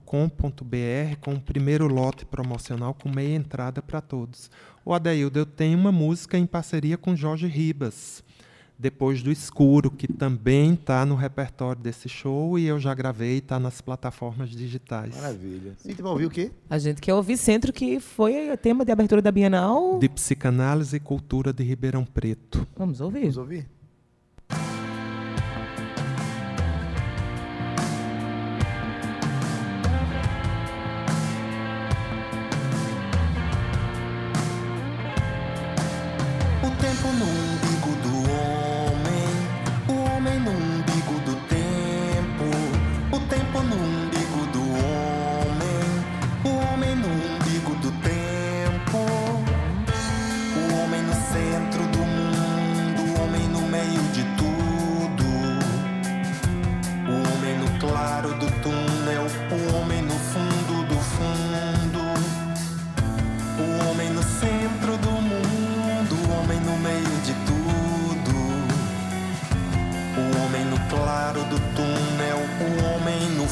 S5: com o primeiro lote promocional com meia entrada para todos. O Adaildo, eu tenho uma música em parceria com Jorge Ribas, Depois do Escuro, que também está no repertório desse show e eu já gravei, está nas plataformas digitais.
S2: Maravilha. E tu vai ouvir o quê?
S4: A gente quer ouvir Centro, que foi o tema de abertura da Bienal.
S5: De Psicanálise e Cultura de Ribeirão Preto.
S4: Vamos ouvir.
S2: Vamos ouvir.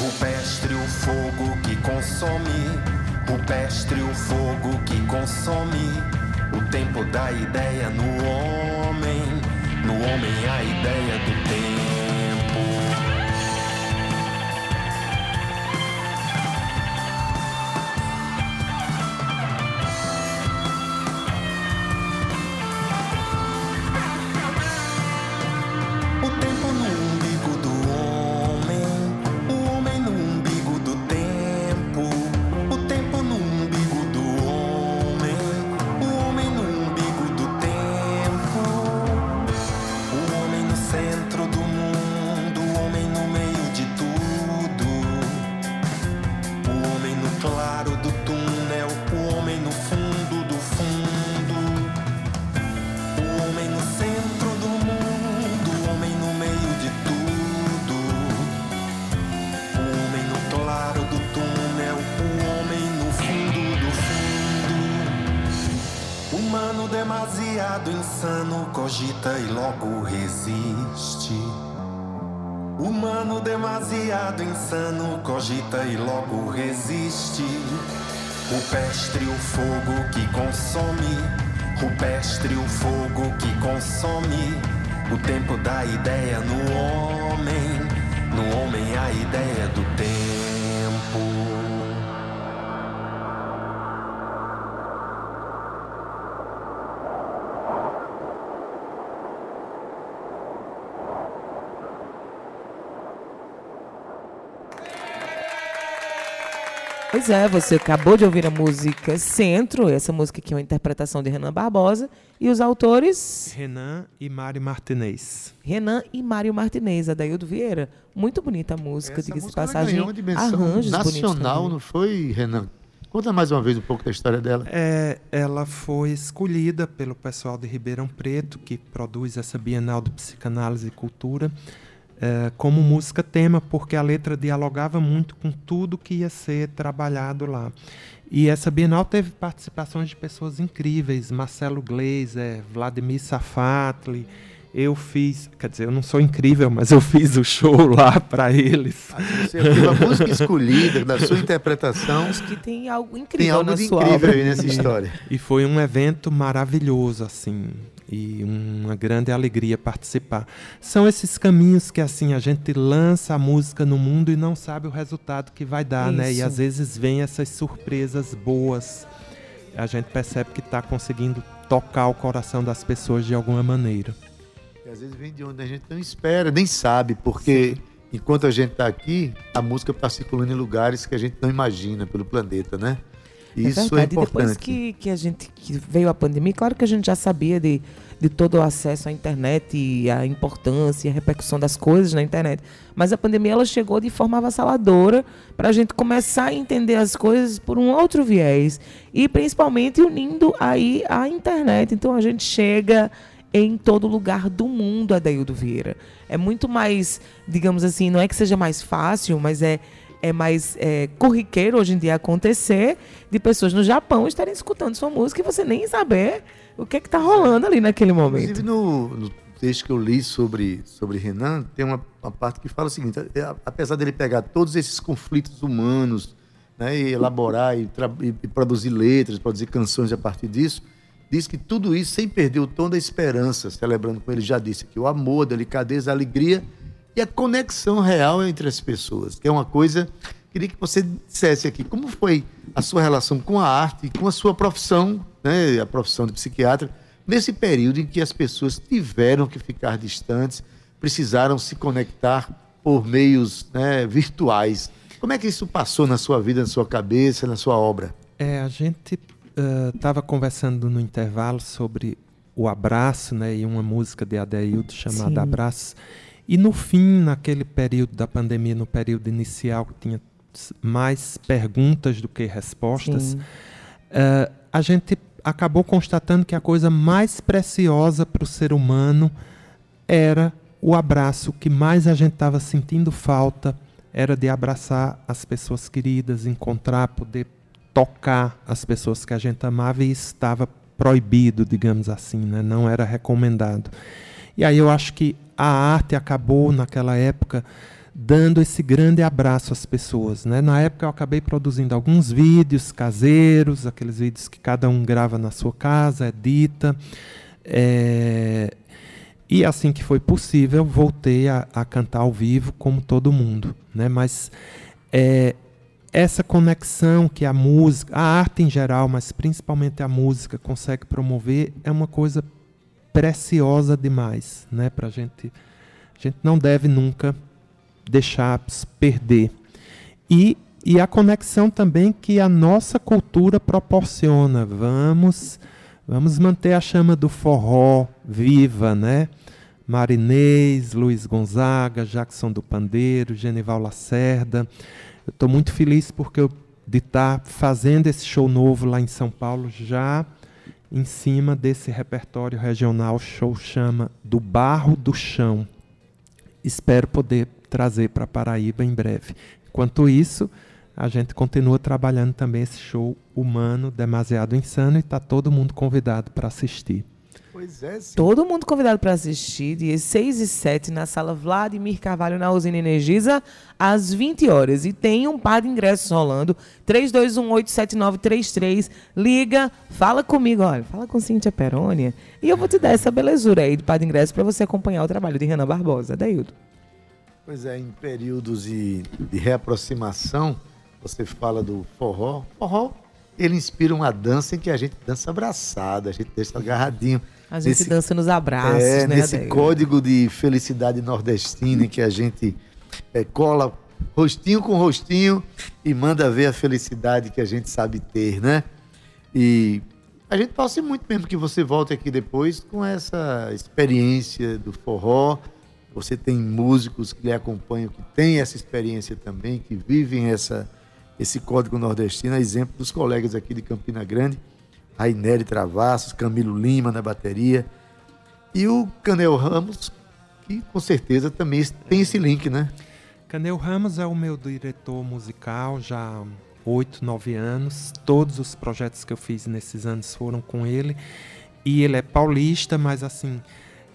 S6: Rupestre o fogo que consome, rupestre o fogo que consome. O tempo da ideia no homem, no homem a ideia do tempo. Logo resiste. Humano demasiado insano cogita e logo resiste. Rupestre o fogo que consome, rupestre o fogo que consome. O tempo da ideia no homem, no homem a ideia do tempo.
S4: Pois é, você acabou de ouvir a música Centro, essa música que é uma interpretação de Renan Barbosa, e os autores
S5: Renan e Mari Martinez.
S4: Renan e Mário Martinez, Adaildo Vieira. Muito bonita a música, diga-se passagem.
S2: uma dimensão
S4: Arranjos
S2: nacional, não foi, Renan? Conta mais uma vez um pouco da história dela.
S5: É, ela foi escolhida pelo pessoal de Ribeirão Preto, que produz essa Bienal de Psicanálise e Cultura, é, como música tema, porque a letra dialogava muito com tudo que ia ser trabalhado lá. E essa Bienal teve participações de pessoas incríveis, Marcelo Gleiser, Vladimir Safatli. Eu fiz, quer dizer, eu não sou incrível, mas eu fiz o show lá para eles.
S2: Você teve a música escolhida, da sua interpretação.
S4: Acho que tem algo incrível
S2: Tem algo
S4: na
S2: de
S4: sua
S2: incrível
S4: obra.
S2: aí nessa história.
S5: E foi um evento maravilhoso, assim, e uma grande alegria participar. São esses caminhos que, assim, a gente lança a música no mundo e não sabe o resultado que vai dar, né? E
S4: Isso.
S5: às vezes vem essas surpresas boas. A gente percebe que está conseguindo tocar o coração das pessoas de alguma maneira.
S2: E às vezes vem de onde a gente não espera, nem sabe, porque enquanto a gente está aqui, a música está circulando em lugares que a gente não imagina pelo planeta, né?
S4: É
S2: isso é
S4: verdade. E depois
S2: importante.
S4: que, que a gente que veio a pandemia, claro que a gente já sabia de, de todo o acesso à internet e a importância e a repercussão das coisas na internet. Mas a pandemia ela chegou de forma avassaladora para a gente começar a entender as coisas por um outro viés. E principalmente unindo aí a internet. Então a gente chega em todo lugar do mundo, Adaildo Vieira. É muito mais, digamos assim, não é que seja mais fácil, mas é, é mais é, corriqueiro hoje em dia acontecer de pessoas no Japão estarem escutando sua música e você nem saber o que é que tá rolando ali naquele
S2: Inclusive,
S4: momento.
S2: no, no texto que eu li sobre, sobre Renan, tem uma, uma parte que fala o seguinte: é, apesar dele pegar todos esses conflitos humanos, né, e elaborar e, e- produzir letras, produzir canções a partir disso, diz que tudo isso sem perder o tom da esperança, celebrando, como ele já disse aqui, o amor, a delicadeza, a alegria e a conexão real entre as pessoas, que é uma coisa. Queria que você dissesse aqui como foi a sua relação com a arte e com a sua profissão, né, a profissão de psiquiatra, nesse período em que as pessoas tiveram que ficar distantes, precisaram se conectar por meios né, virtuais. Como é que isso passou na sua vida, na sua cabeça, na sua obra?
S5: É, a gente estava conversando no intervalo sobre o abraço, né, e uma música de Adeildo chamada
S4: Sim.
S5: Abraço. E no fim, naquele período da pandemia, no período inicial, que tinha mais perguntas do que respostas, eh, a gente acabou constatando que a coisa mais preciosa para o ser humano era o abraço. Que mais a gente estava sentindo falta era de abraçar as pessoas queridas, encontrar, poder tocar as pessoas que a gente amava e estava proibido, digamos assim, né? não era recomendado. E aí eu acho que a arte acabou naquela época dando esse grande abraço às pessoas. Né? Na época eu acabei produzindo alguns vídeos caseiros, aqueles vídeos que cada um grava na sua casa, edita. É, E assim que foi possível, voltei a, a cantar ao vivo como todo mundo. Né? Mas é, essa conexão que a música, a arte em geral, mas principalmente a música, consegue promover é uma coisa preciosa demais, né? Para gente, a gente não deve nunca deixar perder. E, e a conexão também que a nossa cultura proporciona. Vamos, vamos manter a chama do forró viva, né? Marinês, Luiz Gonzaga, Jackson do Pandeiro, Genival Lacerda. Eu estou muito feliz porque eu, de estar fazendo esse show novo lá em São Paulo já em cima desse repertório regional, show chama Do Barro do Chão. Espero poder trazer para Paraíba em breve. Enquanto isso, a gente continua trabalhando também esse show humano, demasiado insano, e está todo mundo convidado para assistir.
S2: Pois é, sim.
S4: Todo mundo convidado para assistir, dias 6 e 7, na sala Vladimir Carvalho, na usina Energisa, às 20 horas. E tem um par de ingressos rolando. 32187933. Liga, fala comigo, olha, fala com Cíntia Perônia. E eu vou te dar essa belezura aí de par de ingressos para você acompanhar o trabalho de Renan Barbosa. Daildo.
S2: Pois é, em períodos de, de reaproximação, você fala do forró. Forró, ele inspira uma dança em que a gente dança abraçado, a gente deixa agarradinho.
S4: A gente dança nos abraços,
S2: é,
S4: né,
S2: nesse código de felicidade nordestina que a gente é, cola rostinho com rostinho e manda ver a felicidade que a gente sabe ter, né? E a gente torce muito mesmo que você volte aqui depois com essa experiência do forró. Você tem músicos que lhe acompanham, que têm essa experiência também, que vivem essa, esse código nordestino, a exemplo dos colegas aqui de Campina Grande, Raineri Travassos, Camilo Lima na bateria, e o Canel Ramos, que com certeza também tem esse link, né?
S5: Canel Ramos é o meu diretor musical já oito, nove anos. Todos os projetos que eu fiz nesses anos foram com ele. E ele é paulista, mas assim,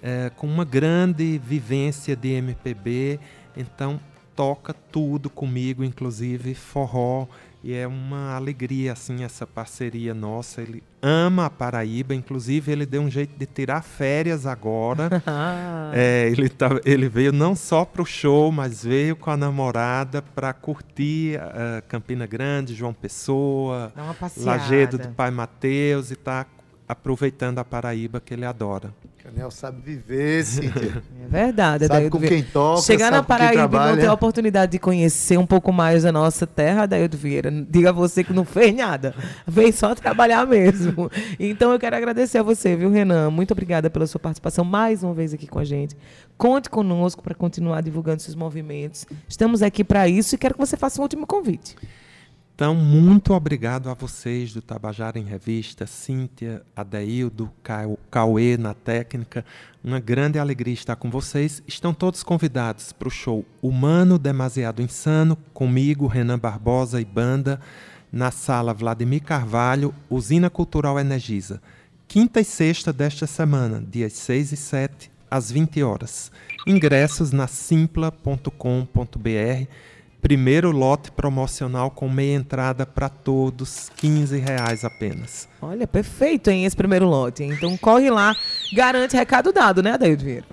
S5: é, com uma grande vivência de MPB. Então toca tudo comigo, inclusive forró. E é uma alegria, assim, essa parceria nossa. Ele ama a Paraíba, inclusive ele deu um jeito de tirar férias agora.
S4: Ah,
S5: É, ele, tá- ele veio não só para o show, mas veio com a namorada para curtir ah, Campina Grande, João Pessoa. Lagedo do Pai Mateus e tá aproveitando a Paraíba que ele adora.
S2: Canel sabe viver, Cíntia.
S4: É verdade.
S2: sabe com quem toca,
S4: Chegar na Paraíba e não ter a oportunidade de conhecer um pouco mais da nossa terra, Adaildo Vieira, diga a você que não fez nada. Veio só trabalhar mesmo. Então eu quero agradecer a você, viu, Renan? Muito obrigada pela sua participação mais uma vez aqui com a gente. Conte conosco para continuar divulgando seus movimentos. Estamos aqui para isso e quero que você faça um último convite.
S5: Então, muito obrigado a vocês do Tabajara em Revista, Cíntia, Adeildo, Cau- Cauê na técnica. Uma grande alegria estar com vocês. Estão todos convidados para o show Humano Demasiado Insano, comigo, Renan Barbosa e banda, na sala Vladimir Carvalho, Usina Cultural Energisa. Quinta e sexta desta semana, dias 6 e 7, às 20 horas. Ingressos na simpla.com.br. Primeiro lote promocional com meia entrada para todos, 15 reais apenas.
S4: Olha, perfeito, hein, esse primeiro lote. hein? Então corre lá, garante recado dado, né, Adaildo Vieira?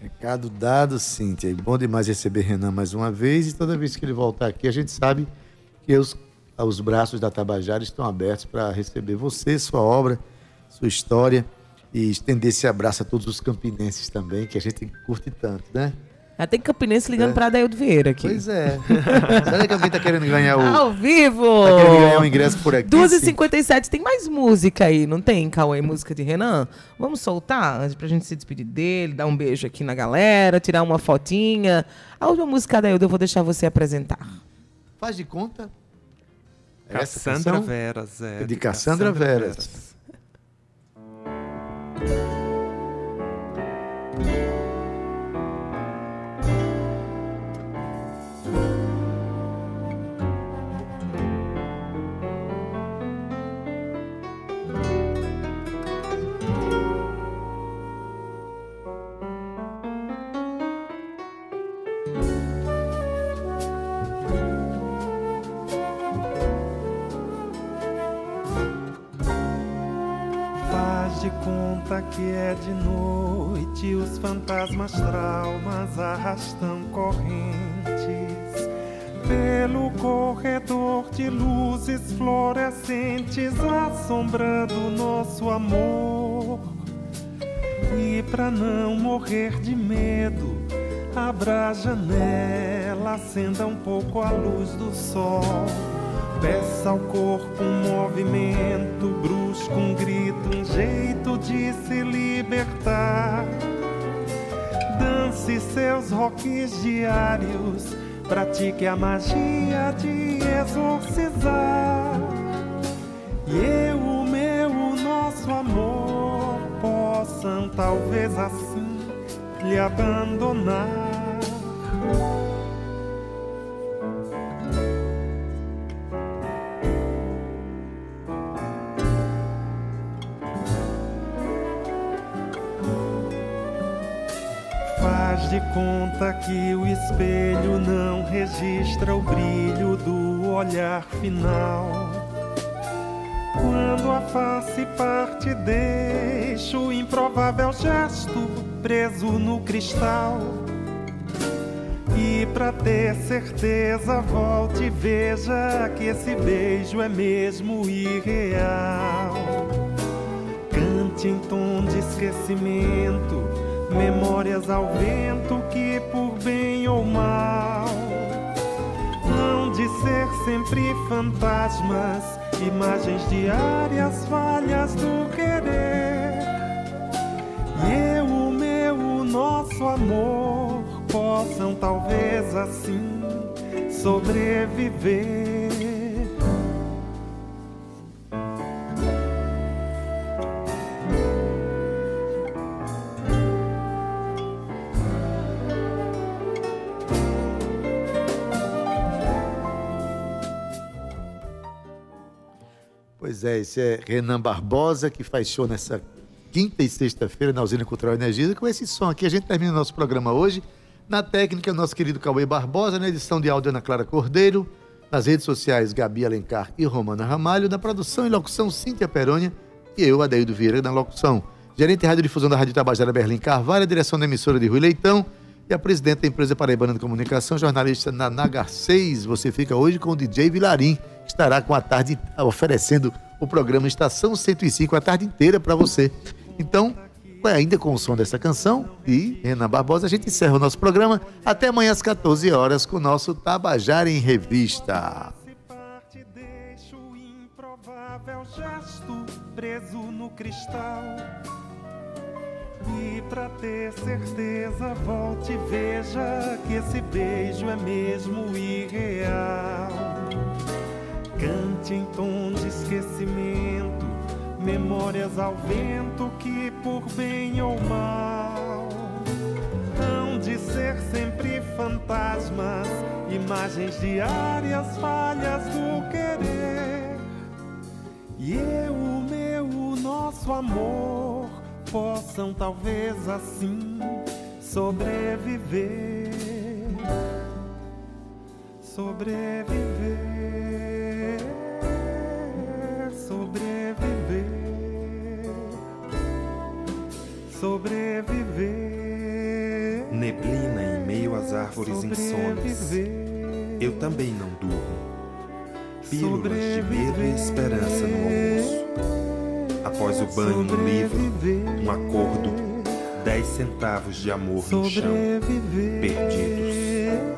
S2: Recado dado, Cíntia. Bom demais receber Renan mais uma vez. E toda vez que ele voltar aqui, a gente sabe que os, os braços da Tabajara estão abertos para receber você, sua obra, sua história. E estender esse abraço a todos os campinenses também, que a gente curte tanto, né?
S4: Já tem Campinense ligando para Adaildo Vieira aqui.
S2: Pois é. Será que alguém tá querendo ganhar o.
S4: Ao vivo!
S2: Tá querendo ganhar o ingresso por aqui?
S4: 2h57, tem mais música aí, não tem, Cauê? Música de Renan? Vamos soltar antes pra gente se despedir dele, dar um beijo aqui na galera, tirar uma fotinha. A última música da Ilda eu vou deixar você apresentar.
S2: Faz de conta. É
S5: Cassandra? Veras, é.
S2: É de Cassandra Veras.
S5: Faz acenda um pouco a luz do sol. Peça ao corpo um movimento brusco, um grito, um jeito de se libertar. Dance seus rocks diários, pratique a magia de exorcizar. E eu, o meu, o nosso amor possam talvez assim lhe abandonar. Que o espelho não registra o brilho do olhar final. Quando a face parte, deixa o improvável gesto preso no cristal. E pra ter certeza, volte e veja que esse beijo é mesmo irreal. Cante em tom de esquecimento, memórias ao vento que por ou mal hão de ser sempre fantasmas, imagens diárias, falhas do querer. E eu, o meu, o nosso amor possam talvez assim sobreviver.
S2: Pois é, esse é Renan Barbosa, que faz show nessa quinta e sexta-feira na Usina Cultural Energia. Com esse som aqui, a gente termina o nosso programa hoje. Na técnica, nosso querido Cauê Barbosa, na edição de áudio Ana Clara Cordeiro, nas redes sociais Gabi Alencar e Romana Ramalho, na produção e locução Cíntia Perônia e eu, Adeildo Vieira, na locução. Gerente de Radiodifusão da Rádio Tabajara Berlim Carvalho, a direção da emissora de Rui Leitão e a presidente da empresa Paraibana de Comunicação, jornalista Naná 6. Você fica hoje com o DJ Vilarim, estará com a tarde oferecendo o programa Estação 105 a tarde inteira para você. Então, ainda com o som dessa canção e Renan Barbosa, a gente encerra o nosso programa. Até amanhã às 14 horas com o nosso Tabajara em Revista.
S5: Preso no cristal. E pra ter certeza, volte e veja que esse beijo é mesmo irreal. Cante em tom de esquecimento, memórias ao vento que por bem ou mal hão de ser sempre fantasmas, imagens diárias, falhas do querer. E eu, o meu, o nosso amor possam talvez assim sobreviver. Sobreviver, sobreviver, sobreviver.
S6: Neblina em meio às árvores insones. Eu também não durmo. Pílulas de medo e esperança no almoço. Após o banho no livro, um acordo, dez centavos de amor no chão, perdidos.